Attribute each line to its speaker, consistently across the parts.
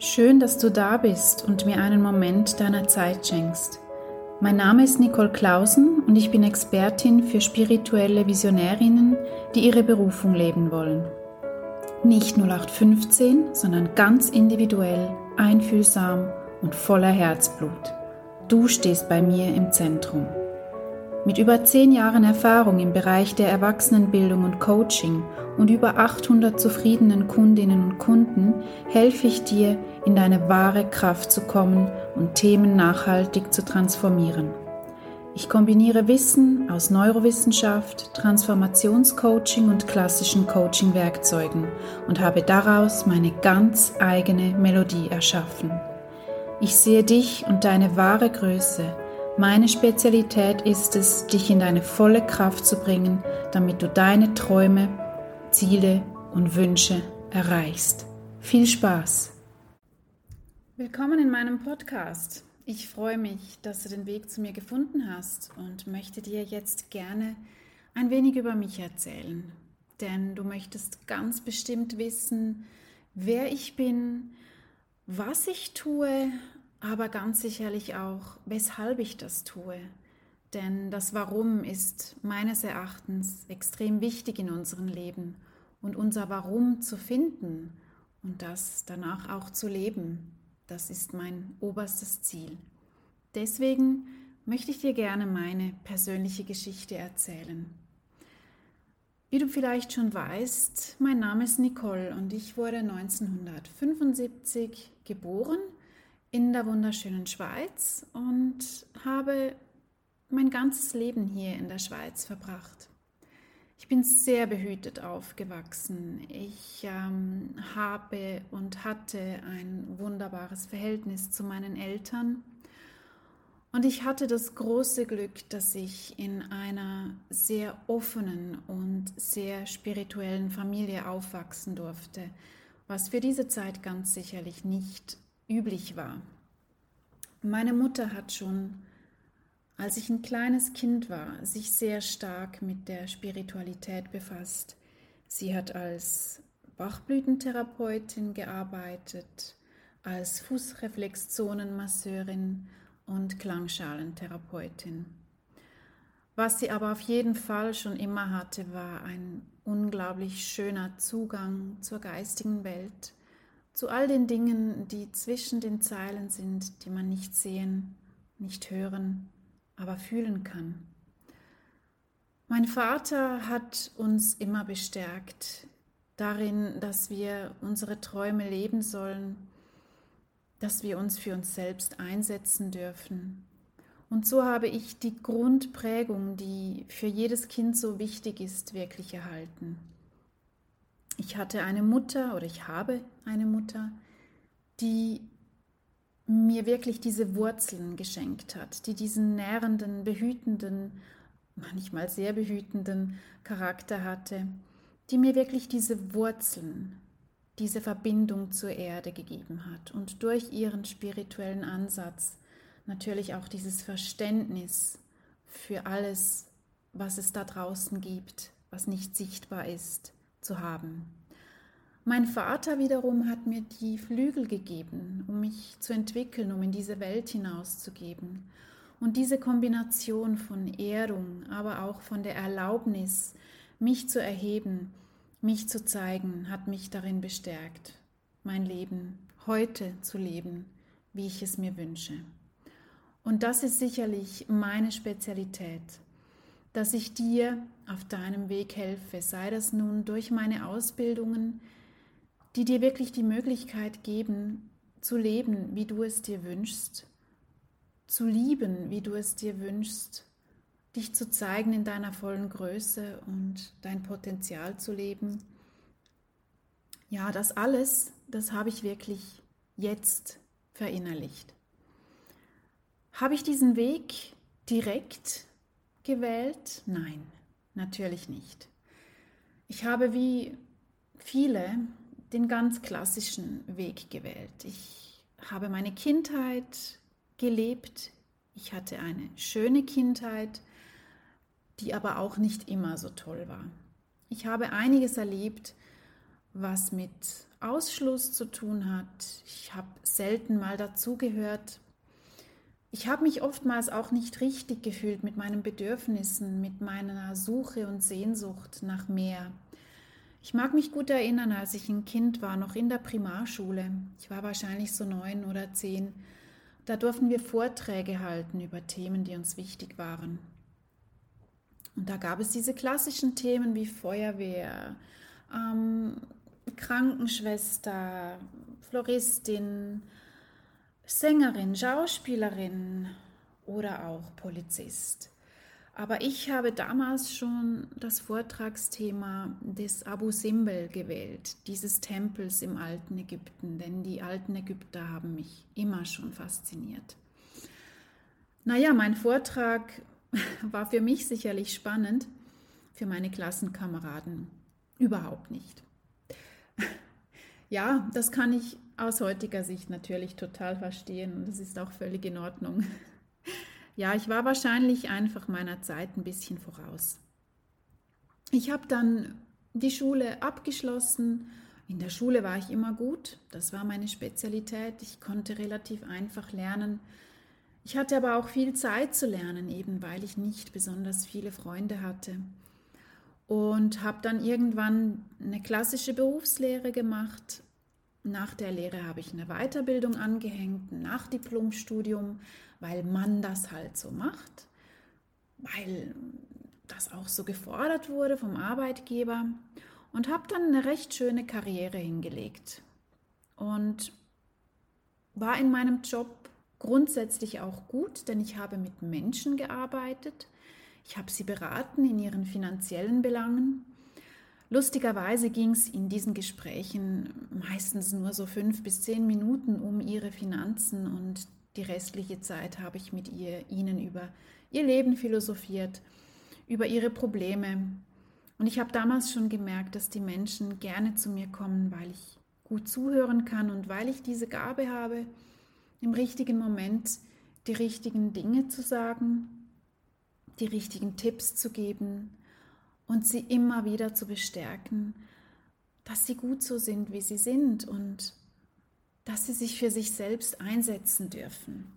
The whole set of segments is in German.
Speaker 1: Schön, dass du da bist und mir einen Moment deiner Zeit schenkst. Mein Name ist Nicole Clausen und ich bin Expertin für spirituelle Visionärinnen, die ihre Berufung leben wollen. Nicht 0815, sondern ganz individuell, einfühlsam und voller Herzblut. Du stehst bei mir im Zentrum. Mit über zehn Jahren Erfahrung im Bereich der Erwachsenenbildung und Coaching und über 800 zufriedenen Kundinnen und Kunden helfe ich dir, in deine wahre Kraft zu kommen und Themen nachhaltig zu transformieren. Ich kombiniere Wissen aus Neurowissenschaft, Transformationscoaching und klassischen Coaching-Werkzeugen und habe daraus meine ganz eigene Melodie erschaffen. Ich sehe dich und deine wahre Größe – meine Spezialität ist es, dich in deine volle Kraft zu bringen, damit du deine Träume, Ziele und Wünsche erreichst. Viel Spaß! Willkommen in meinem Podcast. Ich freue mich, dass du den Weg zu mir gefunden hast und möchte dir jetzt gerne ein wenig über mich erzählen. Denn du möchtest ganz bestimmt wissen, wer ich bin, was ich tue aber ganz sicherlich auch, weshalb ich das tue. Denn das Warum ist meines Erachtens extrem wichtig in unserem Leben und unser Warum zu finden und das danach auch zu leben, das ist mein oberstes Ziel. Deswegen möchte ich dir gerne meine persönliche Geschichte erzählen. Wie du vielleicht schon weißt, mein Name ist Nicole und ich wurde 1975 geboren in der wunderschönen Schweiz und habe mein ganzes Leben hier in der Schweiz verbracht. Ich bin sehr behütet aufgewachsen. Ich ähm, habe und hatte ein wunderbares Verhältnis zu meinen Eltern. Und ich hatte das große Glück, dass ich in einer sehr offenen und sehr spirituellen Familie aufwachsen durfte, was für diese Zeit ganz sicherlich nicht üblich war. Meine Mutter hat schon, als ich ein kleines Kind war, sich sehr stark mit der Spiritualität befasst. Sie hat als Bachblütentherapeutin gearbeitet, als Fußreflexzonenmasseurin und Klangschalentherapeutin. Was sie aber auf jeden Fall schon immer hatte, war ein unglaublich schöner Zugang zur geistigen Welt zu all den Dingen, die zwischen den Zeilen sind, die man nicht sehen, nicht hören, aber fühlen kann. Mein Vater hat uns immer bestärkt darin, dass wir unsere Träume leben sollen, dass wir uns für uns selbst einsetzen dürfen. Und so habe ich die Grundprägung, die für jedes Kind so wichtig ist, wirklich erhalten. Ich hatte eine Mutter oder ich habe eine Mutter, die mir wirklich diese Wurzeln geschenkt hat, die diesen nährenden, behütenden, manchmal sehr behütenden Charakter hatte, die mir wirklich diese Wurzeln, diese Verbindung zur Erde gegeben hat und durch ihren spirituellen Ansatz natürlich auch dieses Verständnis für alles, was es da draußen gibt, was nicht sichtbar ist, zu haben. Mein Vater wiederum hat mir die Flügel gegeben, um mich zu entwickeln, um in diese Welt hinauszugeben. Und diese Kombination von Ehrung, aber auch von der Erlaubnis, mich zu erheben, mich zu zeigen, hat mich darin bestärkt, mein Leben heute zu leben, wie ich es mir wünsche. Und das ist sicherlich meine Spezialität, dass ich dir auf deinem Weg helfe, sei das nun durch meine Ausbildungen, die dir wirklich die Möglichkeit geben, zu leben, wie du es dir wünschst, zu lieben, wie du es dir wünschst, dich zu zeigen in deiner vollen Größe und dein Potenzial zu leben. Ja, das alles, das habe ich wirklich jetzt verinnerlicht. Habe ich diesen Weg direkt gewählt? Nein, natürlich nicht. Ich habe wie viele den ganz klassischen Weg gewählt. Ich habe meine Kindheit gelebt. Ich hatte eine schöne Kindheit, die aber auch nicht immer so toll war. Ich habe einiges erlebt, was mit Ausschluss zu tun hat. Ich habe selten mal dazugehört. Ich habe mich oftmals auch nicht richtig gefühlt mit meinen Bedürfnissen, mit meiner Suche und Sehnsucht nach mehr. Ich mag mich gut erinnern, als ich ein Kind war, noch in der Primarschule. Ich war wahrscheinlich so neun oder zehn. Da durften wir Vorträge halten über Themen, die uns wichtig waren. Und da gab es diese klassischen Themen wie Feuerwehr, ähm, Krankenschwester, Floristin, Sängerin, Schauspielerin oder auch Polizist. Aber ich habe damals schon das Vortragsthema des Abu Simbel gewählt, dieses Tempels im alten Ägypten, denn die alten Ägypter haben mich immer schon fasziniert. Naja, mein Vortrag war für mich sicherlich spannend, für meine Klassenkameraden überhaupt nicht. Ja, das kann ich aus heutiger Sicht natürlich total verstehen und das ist auch völlig in Ordnung. Ja, ich war wahrscheinlich einfach meiner Zeit ein bisschen voraus. Ich habe dann die Schule abgeschlossen. In der Schule war ich immer gut, das war meine Spezialität. Ich konnte relativ einfach lernen. Ich hatte aber auch viel Zeit zu lernen, eben weil ich nicht besonders viele Freunde hatte. Und habe dann irgendwann eine klassische Berufslehre gemacht. Nach der Lehre habe ich eine Weiterbildung angehängt, ein Nachdiplomstudium, weil man das halt so macht, weil das auch so gefordert wurde vom Arbeitgeber und habe dann eine recht schöne Karriere hingelegt und war in meinem Job grundsätzlich auch gut, denn ich habe mit Menschen gearbeitet. Ich habe sie beraten in ihren finanziellen Belangen. Lustigerweise ging es in diesen Gesprächen meistens nur so fünf bis zehn Minuten um ihre Finanzen und die restliche Zeit habe ich mit ihr, ihnen über ihr Leben philosophiert, über ihre Probleme. Und ich habe damals schon gemerkt, dass die Menschen gerne zu mir kommen, weil ich gut zuhören kann und weil ich diese Gabe habe, im richtigen Moment die richtigen Dinge zu sagen, die richtigen Tipps zu geben und sie immer wieder zu bestärken, dass sie gut so sind, wie sie sind und dass sie sich für sich selbst einsetzen dürfen.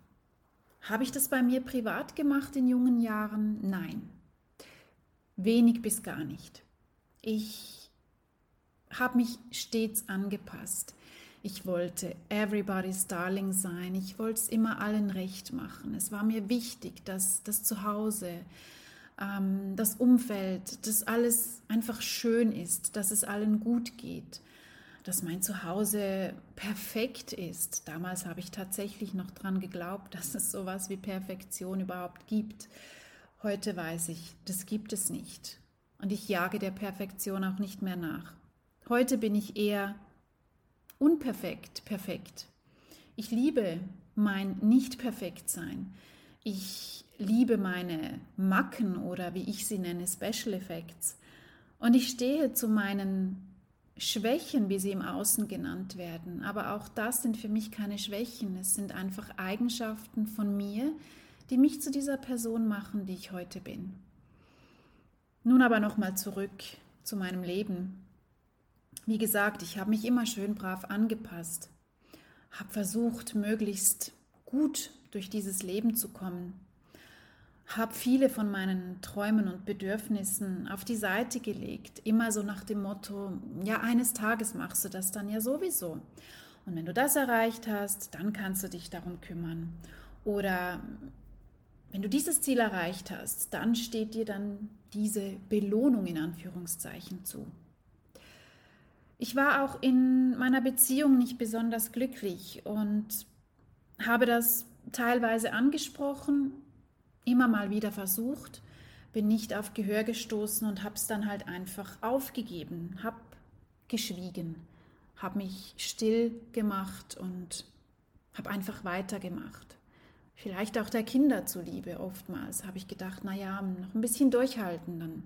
Speaker 1: Habe ich das bei mir privat gemacht in jungen Jahren? Nein. Wenig bis gar nicht. Ich habe mich stets angepasst. Ich wollte everybody's darling sein. Ich wollte es immer allen recht machen. Es war mir wichtig, dass das Zuhause, ähm, das Umfeld, dass alles einfach schön ist, dass es allen gut geht dass mein Zuhause perfekt ist. Damals habe ich tatsächlich noch daran geglaubt, dass es sowas wie Perfektion überhaupt gibt. Heute weiß ich, das gibt es nicht. Und ich jage der Perfektion auch nicht mehr nach. Heute bin ich eher unperfekt, perfekt. Ich liebe mein Nicht-Perfekt-Sein. Ich liebe meine Macken oder wie ich sie nenne, Special Effects. Und ich stehe zu meinen Schwächen, wie sie im Außen genannt werden. Aber auch das sind für mich keine Schwächen. Es sind einfach Eigenschaften von mir, die mich zu dieser Person machen, die ich heute bin. Nun aber nochmal zurück zu meinem Leben. Wie gesagt, ich habe mich immer schön brav angepasst, habe versucht, möglichst gut durch dieses Leben zu kommen, habe viele von meinen Träumen und Bedürfnissen auf die Seite gelegt, immer so nach dem Motto, ja, eines Tages machst du das dann ja sowieso. Und wenn du das erreicht hast, dann kannst du dich darum kümmern. Oder wenn du dieses Ziel erreicht hast, dann steht dir dann diese Belohnung in Anführungszeichen zu. Ich war auch in meiner Beziehung nicht besonders glücklich und habe das teilweise angesprochen immer mal wieder versucht, bin nicht auf Gehör gestoßen und habe es dann halt einfach aufgegeben, habe geschwiegen, habe mich still gemacht und habe einfach weitergemacht. Vielleicht auch der Kinder zuliebe oftmals habe ich gedacht, naja, noch ein bisschen durchhalten, dann,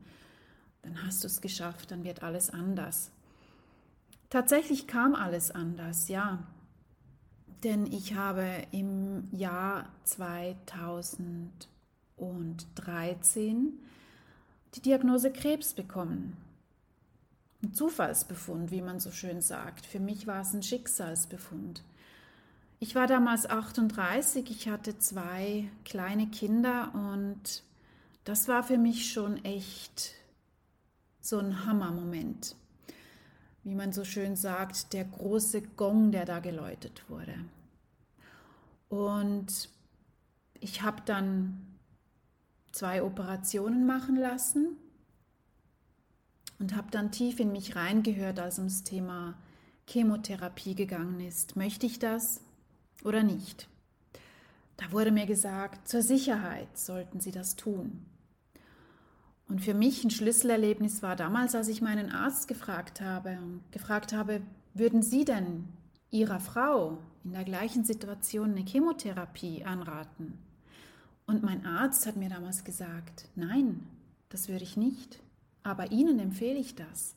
Speaker 1: dann hast du es geschafft, dann wird alles anders. Tatsächlich kam alles anders, ja. Denn ich habe im Jahr 2000 und 13 die Diagnose Krebs bekommen. ein Zufallsbefund, wie man so schön sagt. Für mich war es ein Schicksalsbefund. Ich war damals 38, ich hatte zwei kleine Kinder und das war für mich schon echt so ein Hammermoment. Wie man so schön sagt, der große Gong, der da geläutet wurde. Und ich habe dann zwei Operationen machen lassen und habe dann tief in mich reingehört, als ums Thema Chemotherapie gegangen ist. Möchte ich das oder nicht? Da wurde mir gesagt, zur Sicherheit sollten Sie das tun. Und für mich ein Schlüsselerlebnis war damals, als ich meinen Arzt gefragt habe, gefragt habe, würden Sie denn Ihrer Frau in der gleichen Situation eine Chemotherapie anraten? Und mein Arzt hat mir damals gesagt, nein, das würde ich nicht aber Ihnen empfehle ich das.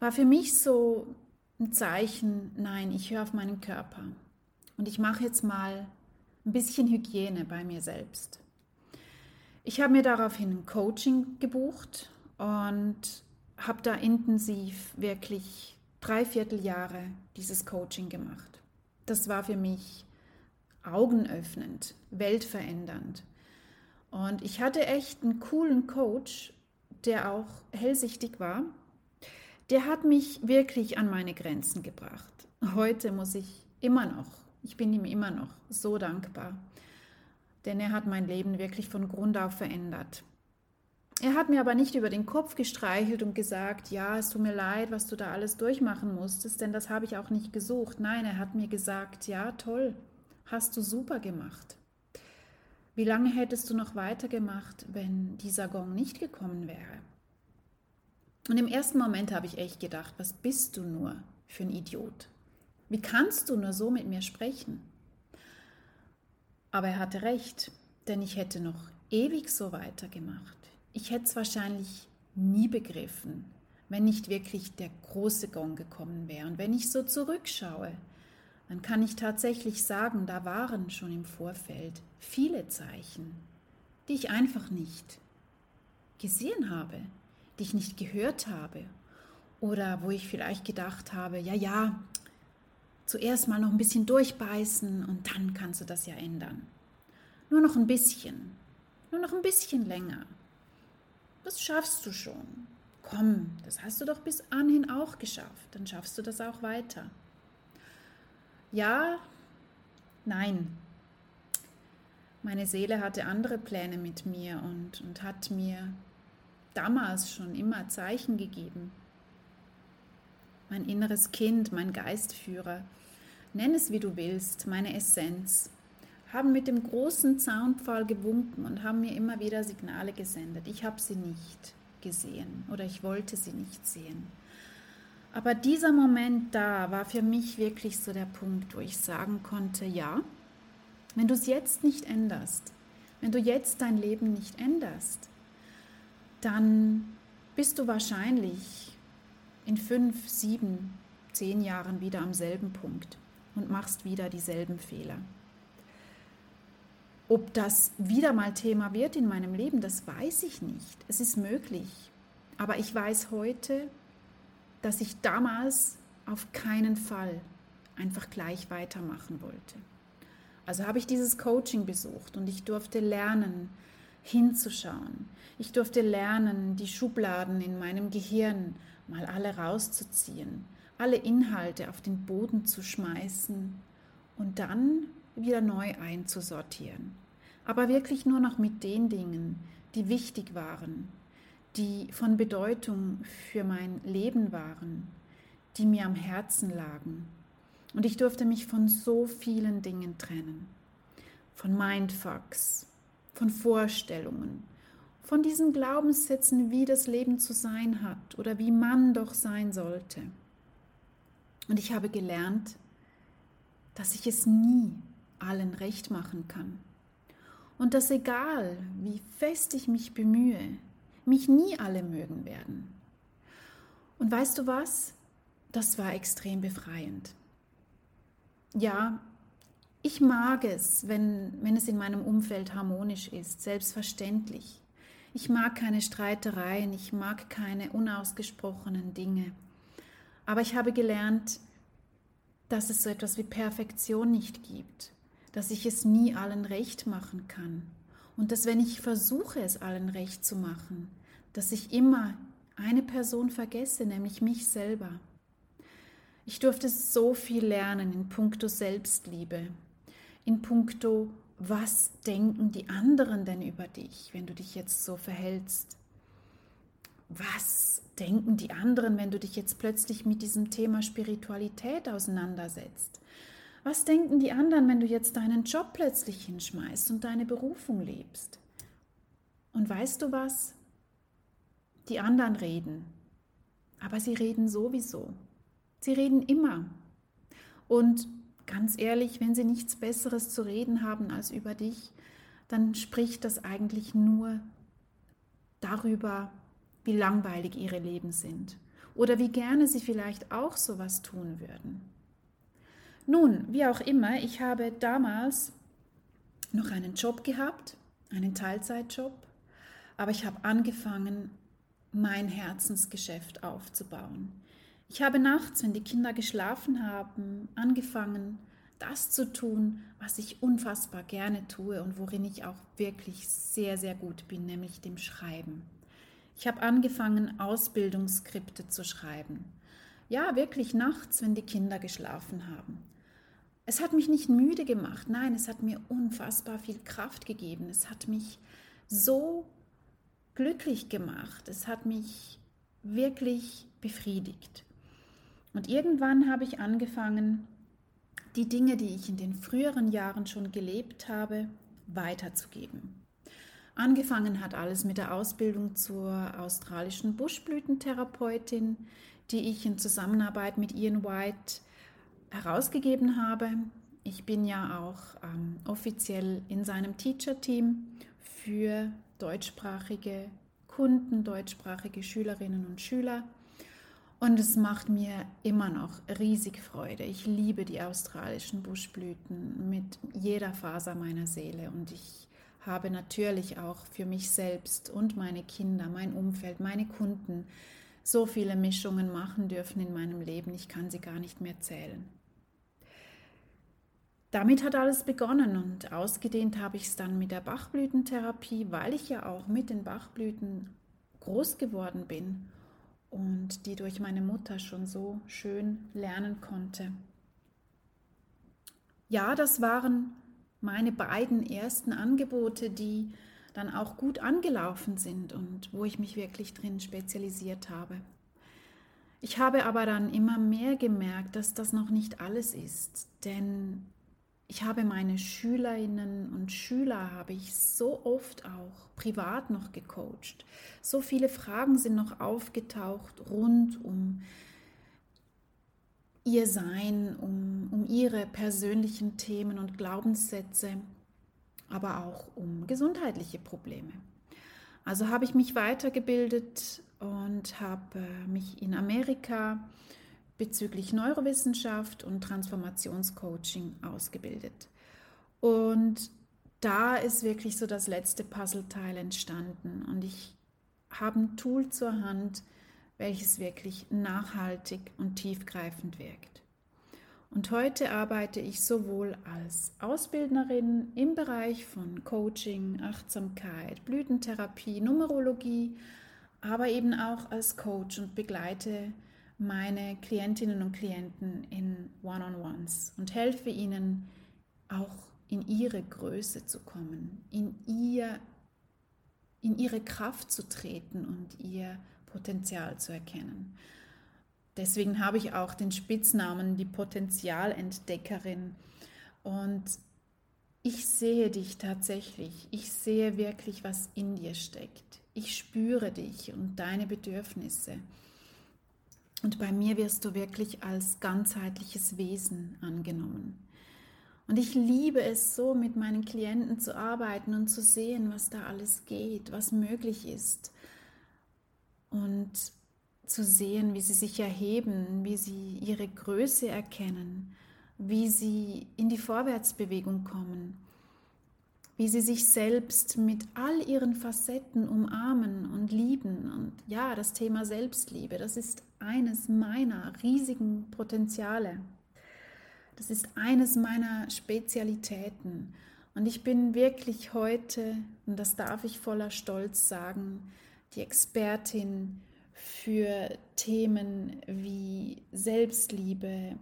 Speaker 1: War für mich so ein Zeichen, nein, ich höre auf meinen Körper und ich mache jetzt mal ein bisschen Hygiene bei mir selbst. Ich habe mir daraufhin ein Coaching gebucht und habe da intensiv wirklich drei Vierteljahre dieses Coaching gemacht. Das war für mich augenöffnend, weltverändernd. Und ich hatte echt einen coolen Coach der auch hellsichtig war, der hat mich wirklich an meine Grenzen gebracht. Heute muss ich immer noch, ich bin ihm immer noch so dankbar, denn er hat mein Leben wirklich von Grund auf verändert. Er hat mir aber nicht über den Kopf gestreichelt und gesagt, ja, es tut mir leid, was du da alles durchmachen musstest, denn das habe ich auch nicht gesucht. Nein, er hat mir gesagt, ja, toll, hast du super gemacht. Wie lange hättest du noch weitergemacht, wenn dieser Gong nicht gekommen wäre? Und im ersten Moment habe ich echt gedacht, was bist du nur für ein Idiot? Wie kannst du nur so mit mir sprechen? Aber er hatte recht, denn ich hätte noch ewig so weitergemacht. Ich hätte es wahrscheinlich nie begriffen, wenn nicht wirklich der große Gong gekommen wäre. Und wenn ich so zurückschaue, dann kann ich tatsächlich sagen, da waren schon im Vorfeld viele Zeichen, die ich einfach nicht gesehen habe, die ich nicht gehört habe oder wo ich vielleicht gedacht habe, ja, ja, zuerst mal noch ein bisschen durchbeißen und dann kannst du das ja ändern. Nur noch ein bisschen, nur noch ein bisschen länger. Das schaffst du schon. Komm, das hast du doch bis anhin auch geschafft, dann schaffst du das auch weiter. Ja, nein. Meine Seele hatte andere Pläne mit mir und, und hat mir damals schon immer Zeichen gegeben. Mein inneres Kind, mein Geistführer, nenn es wie du willst, meine Essenz, haben mit dem großen Zaunpfahl gewunken und haben mir immer wieder Signale gesendet. Ich habe sie nicht gesehen oder ich wollte sie nicht sehen. Aber dieser Moment da war für mich wirklich so der Punkt, wo ich sagen konnte, ja, wenn du es jetzt nicht änderst, wenn du jetzt dein Leben nicht änderst, dann bist du wahrscheinlich in fünf, sieben, zehn Jahren wieder am selben Punkt und machst wieder dieselben Fehler. Ob das wieder mal Thema wird in meinem Leben, das weiß ich nicht. Es ist möglich. Aber ich weiß heute, dass ich damals auf keinen Fall einfach gleich weitermachen wollte. Also habe ich dieses Coaching besucht und ich durfte lernen, hinzuschauen. Ich durfte lernen, die Schubladen in meinem Gehirn mal alle rauszuziehen, alle Inhalte auf den Boden zu schmeißen und dann wieder neu einzusortieren. Aber wirklich nur noch mit den Dingen, die wichtig waren, die von Bedeutung für mein Leben waren, die mir am Herzen lagen. Und ich durfte mich von so vielen Dingen trennen. Von Mindfucks, von Vorstellungen, von diesen Glaubenssätzen, wie das Leben zu sein hat oder wie man doch sein sollte. Und ich habe gelernt, dass ich es nie allen recht machen kann. Und dass egal, wie fest ich mich bemühe, mich nie alle mögen werden. Und weißt du was? Das war extrem befreiend. Ja, ich mag es, wenn, wenn es in meinem Umfeld harmonisch ist, selbstverständlich. Ich mag keine Streitereien, ich mag keine unausgesprochenen Dinge. Aber ich habe gelernt, dass es so etwas wie Perfektion nicht gibt, dass ich es nie allen recht machen kann und dass wenn ich versuche, es allen recht zu machen, dass ich immer eine Person vergesse, nämlich mich selber. Ich durfte so viel lernen in puncto Selbstliebe, in puncto was denken die anderen denn über dich, wenn du dich jetzt so verhältst? Was denken die anderen, wenn du dich jetzt plötzlich mit diesem Thema Spiritualität auseinandersetzt? Was denken die anderen, wenn du jetzt deinen Job plötzlich hinschmeißt und deine Berufung lebst? Und weißt du was? Die anderen reden, aber sie reden sowieso. Sie reden immer. Und ganz ehrlich, wenn sie nichts Besseres zu reden haben als über dich, dann spricht das eigentlich nur darüber, wie langweilig ihre Leben sind oder wie gerne sie vielleicht auch sowas tun würden. Nun, wie auch immer, ich habe damals noch einen Job gehabt, einen Teilzeitjob, aber ich habe angefangen, mein Herzensgeschäft aufzubauen. Ich habe nachts, wenn die Kinder geschlafen haben, angefangen, das zu tun, was ich unfassbar gerne tue und worin ich auch wirklich sehr, sehr gut bin, nämlich dem Schreiben. Ich habe angefangen, Ausbildungsskripte zu schreiben. Ja, wirklich nachts, wenn die Kinder geschlafen haben. Es hat mich nicht müde gemacht, nein, es hat mir unfassbar viel Kraft gegeben. Es hat mich so glücklich gemacht. Es hat mich wirklich befriedigt. Und irgendwann habe ich angefangen, die Dinge, die ich in den früheren Jahren schon gelebt habe, weiterzugeben. Angefangen hat alles mit der Ausbildung zur australischen Buschblütentherapeutin, die ich in Zusammenarbeit mit Ian White herausgegeben habe. Ich bin ja auch ähm, offiziell in seinem Teacher-Team für deutschsprachige Kunden, deutschsprachige Schülerinnen und Schüler. Und es macht mir immer noch riesig Freude. Ich liebe die australischen Buschblüten mit jeder Faser meiner Seele. Und ich habe natürlich auch für mich selbst und meine Kinder, mein Umfeld, meine Kunden so viele Mischungen machen dürfen in meinem Leben. Ich kann sie gar nicht mehr zählen. Damit hat alles begonnen und ausgedehnt habe ich es dann mit der Bachblütentherapie, weil ich ja auch mit den Bachblüten groß geworden bin und die durch meine Mutter schon so schön lernen konnte. Ja, das waren meine beiden ersten Angebote, die dann auch gut angelaufen sind und wo ich mich wirklich drin spezialisiert habe. Ich habe aber dann immer mehr gemerkt, dass das noch nicht alles ist, denn ich habe meine Schülerinnen und Schüler habe ich so oft auch privat noch gecoacht. So viele Fragen sind noch aufgetaucht rund um ihr Sein, um, um ihre persönlichen Themen und Glaubenssätze, aber auch um gesundheitliche Probleme. Also habe ich mich weitergebildet und habe äh, mich in Amerika bezüglich Neurowissenschaft und Transformationscoaching ausgebildet. Und da ist wirklich so das letzte Puzzleteil entstanden und ich habe ein Tool zur Hand, welches wirklich nachhaltig und tiefgreifend wirkt. Und heute arbeite ich sowohl als Ausbildnerin im Bereich von Coaching, Achtsamkeit, Blütentherapie, Numerologie, aber eben auch als Coach und begleite meine Klientinnen und Klienten in One-on-Ones und helfe ihnen auch in ihre Größe zu kommen, in, ihr, in ihre Kraft zu treten und ihr Potenzial zu erkennen. Deswegen habe ich auch den Spitznamen die Potenzialentdeckerin. Und ich sehe dich tatsächlich. Ich sehe wirklich, was in dir steckt. Ich spüre dich und deine Bedürfnisse. Und bei mir wirst du wirklich als ganzheitliches Wesen angenommen. Und ich liebe es so, mit meinen Klienten zu arbeiten und zu sehen, was da alles geht, was möglich ist. Und zu sehen, wie sie sich erheben, wie sie ihre Größe erkennen, wie sie in die Vorwärtsbewegung kommen, wie sie sich selbst mit all ihren Facetten umarmen und lieben. Und ja, das Thema Selbstliebe, das ist eines meiner riesigen Potenziale. Das ist eines meiner Spezialitäten. Und ich bin wirklich heute, und das darf ich voller Stolz sagen, die Expertin für Themen wie Selbstliebe,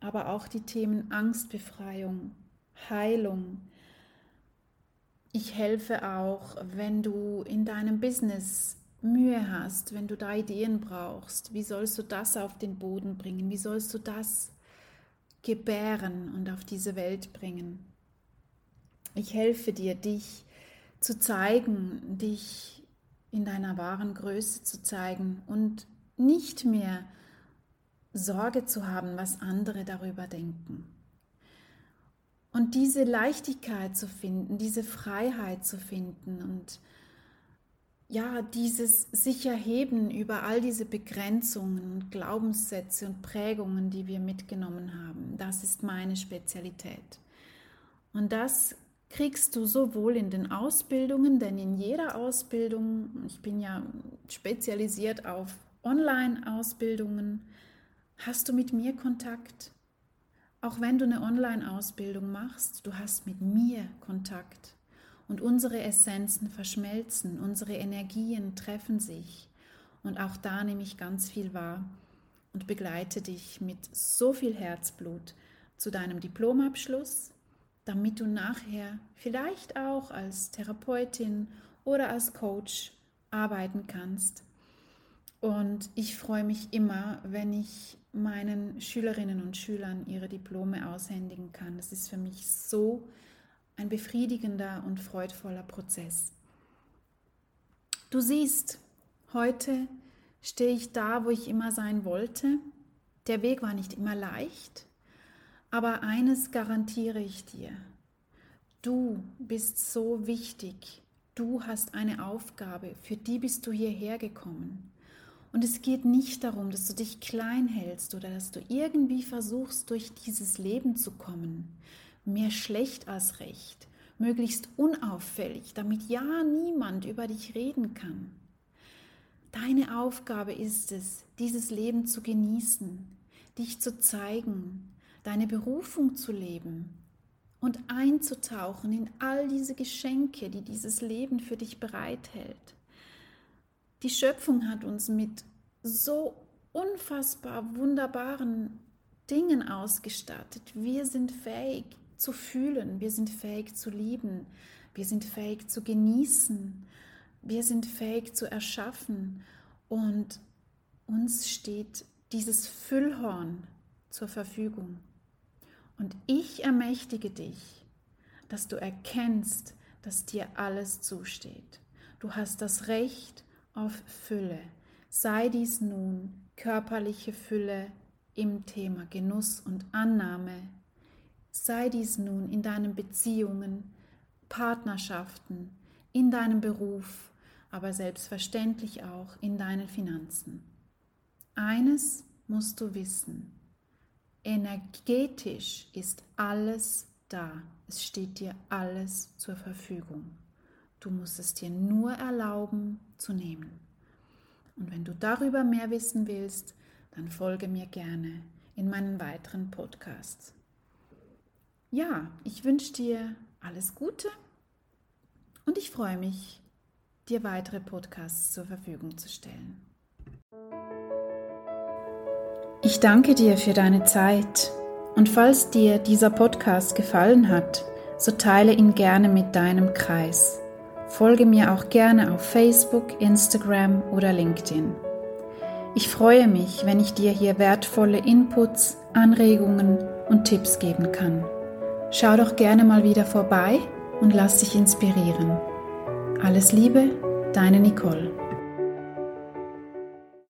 Speaker 1: aber auch die Themen Angstbefreiung, Heilung. Ich helfe auch, wenn du in deinem Business Mühe hast, wenn du da Ideen brauchst. Wie sollst du das auf den Boden bringen? Wie sollst du das gebären und auf diese Welt bringen? Ich helfe dir, dich zu zeigen, dich in deiner wahren Größe zu zeigen und nicht mehr Sorge zu haben, was andere darüber denken. Und diese Leichtigkeit zu finden, diese Freiheit zu finden und ja, dieses sich erheben über all diese Begrenzungen und Glaubenssätze und Prägungen, die wir mitgenommen haben, das ist meine Spezialität. Und das kriegst du sowohl in den Ausbildungen, denn in jeder Ausbildung, ich bin ja spezialisiert auf Online-Ausbildungen, hast du mit mir Kontakt. Auch wenn du eine Online-Ausbildung machst, du hast mit mir Kontakt. Und unsere Essenzen verschmelzen, unsere Energien treffen sich. Und auch da nehme ich ganz viel wahr und begleite dich mit so viel Herzblut zu deinem Diplomabschluss, damit du nachher vielleicht auch als Therapeutin oder als Coach arbeiten kannst. Und ich freue mich immer, wenn ich meinen Schülerinnen und Schülern ihre Diplome aushändigen kann. Das ist für mich so ein befriedigender und freudvoller Prozess. Du siehst, heute stehe ich da, wo ich immer sein wollte. Der Weg war nicht immer leicht, aber eines garantiere ich dir. Du bist so wichtig. Du hast eine Aufgabe, für die bist du hierher gekommen. Und es geht nicht darum, dass du dich klein hältst oder dass du irgendwie versuchst, durch dieses Leben zu kommen. Mehr schlecht als recht, möglichst unauffällig, damit ja niemand über dich reden kann. Deine Aufgabe ist es, dieses Leben zu genießen, dich zu zeigen, deine Berufung zu leben und einzutauchen in all diese Geschenke, die dieses Leben für dich bereithält. Die Schöpfung hat uns mit so unfassbar wunderbaren Dingen ausgestattet. Wir sind fähig zu fühlen, wir sind fähig zu lieben, wir sind fähig zu genießen, wir sind fähig zu erschaffen und uns steht dieses Füllhorn zur Verfügung. Und ich ermächtige dich, dass du erkennst, dass dir alles zusteht. Du hast das Recht auf Fülle. Sei dies nun körperliche Fülle im Thema Genuss und Annahme. Sei dies nun in deinen Beziehungen, Partnerschaften, in deinem Beruf, aber selbstverständlich auch in deinen Finanzen. Eines musst du wissen. Energetisch ist alles da. Es steht dir alles zur Verfügung. Du musst es dir nur erlauben zu nehmen. Und wenn du darüber mehr wissen willst, dann folge mir gerne in meinen weiteren Podcasts. Ja, ich wünsche dir alles Gute und ich freue mich, dir weitere Podcasts zur Verfügung zu stellen. Ich danke dir für deine Zeit und falls dir dieser Podcast gefallen hat, so teile ihn gerne mit deinem Kreis. Folge mir auch gerne auf Facebook, Instagram oder LinkedIn. Ich freue mich, wenn ich dir hier wertvolle Inputs, Anregungen und Tipps geben kann. Schau doch gerne mal wieder vorbei und lass dich inspirieren. Alles Liebe, deine Nicole.